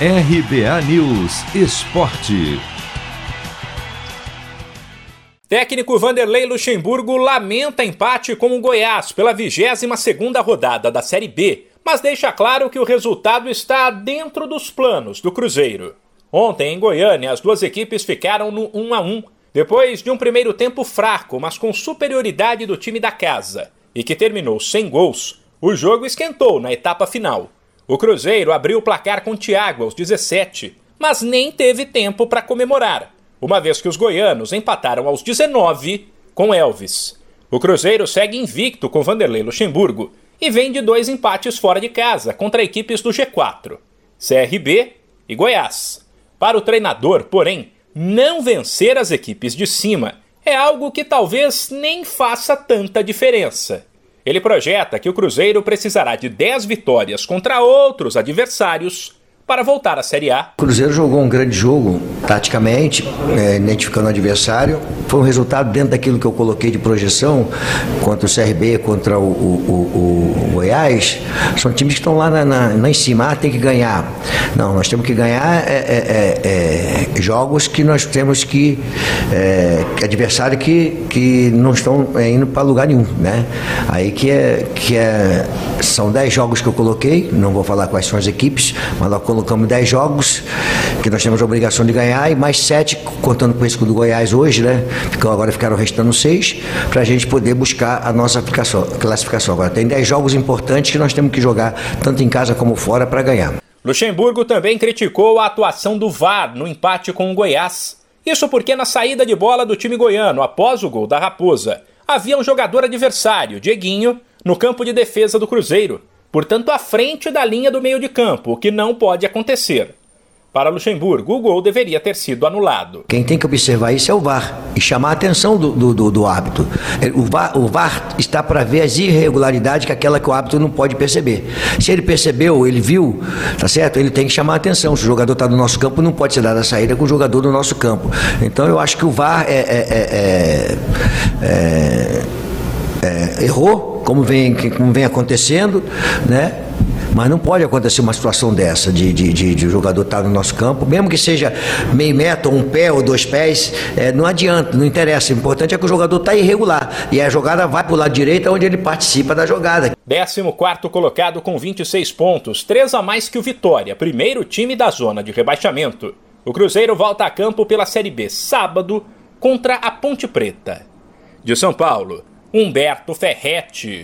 RBA News Esporte. Técnico Vanderlei Luxemburgo lamenta empate com o Goiás pela 22 segunda rodada da Série B, mas deixa claro que o resultado está dentro dos planos do Cruzeiro. Ontem, em Goiânia, as duas equipes ficaram no 1 a 1 depois de um primeiro tempo fraco, mas com superioridade do time da casa, e que terminou sem gols, o jogo esquentou na etapa final. O Cruzeiro abriu o placar com Thiago aos 17, mas nem teve tempo para comemorar, uma vez que os goianos empataram aos 19 com Elvis. O Cruzeiro segue invicto com Vanderlei Luxemburgo e vem de dois empates fora de casa contra equipes do G4, CRB e Goiás. Para o treinador, porém, não vencer as equipes de cima é algo que talvez nem faça tanta diferença. Ele projeta que o Cruzeiro precisará de 10 vitórias contra outros adversários para voltar à Série A. O Cruzeiro jogou um grande jogo, taticamente, é, identificando o adversário. Foi um resultado dentro daquilo que eu coloquei de projeção contra o CRB, contra o, o, o, o Goiás. São times que estão lá, na, na, em cima, ah, tem que ganhar. Não, nós temos que ganhar é, é, é, é jogos que nós temos que. É, adversário que, que não estão indo para lugar nenhum. Né? Aí que é. Que é são 10 jogos que eu coloquei, não vou falar quais são as equipes, mas nós colocamos 10 jogos que nós temos a obrigação de ganhar e mais 7, contando com esse do Goiás hoje, né? Agora ficaram restando 6, para a gente poder buscar a nossa classificação. Agora tem 10 jogos importantes que nós temos que jogar, tanto em casa como fora, para ganhar. Luxemburgo também criticou a atuação do VAR no empate com o Goiás. Isso porque na saída de bola do time goiano após o gol da Raposa, havia um jogador adversário, Dieguinho, no campo de defesa do Cruzeiro, portanto à frente da linha do meio de campo, o que não pode acontecer. Para Luxemburgo, o gol deveria ter sido anulado. Quem tem que observar isso é o VAR e chamar a atenção do, do, do, do árbitro. O VAR, o VAR está para ver as irregularidades que aquela que o árbitro não pode perceber. Se ele percebeu, ele viu, tá certo? Ele tem que chamar a atenção. Se o jogador está no nosso campo, não pode ser dada a saída com o jogador do nosso campo. Então eu acho que o VAR é, é, é, é errou como vem, como vem acontecendo, né? Mas não pode acontecer uma situação dessa, de, de, de, de jogador estar tá no nosso campo, mesmo que seja meio metro, um pé ou dois pés, é, não adianta, não interessa. O importante é que o jogador está irregular. E a jogada vai para o lado direito, onde ele participa da jogada. 14 colocado com 26 pontos, 3 a mais que o Vitória, primeiro time da zona de rebaixamento. O Cruzeiro volta a campo pela Série B sábado contra a Ponte Preta. De São Paulo. Humberto Ferretti.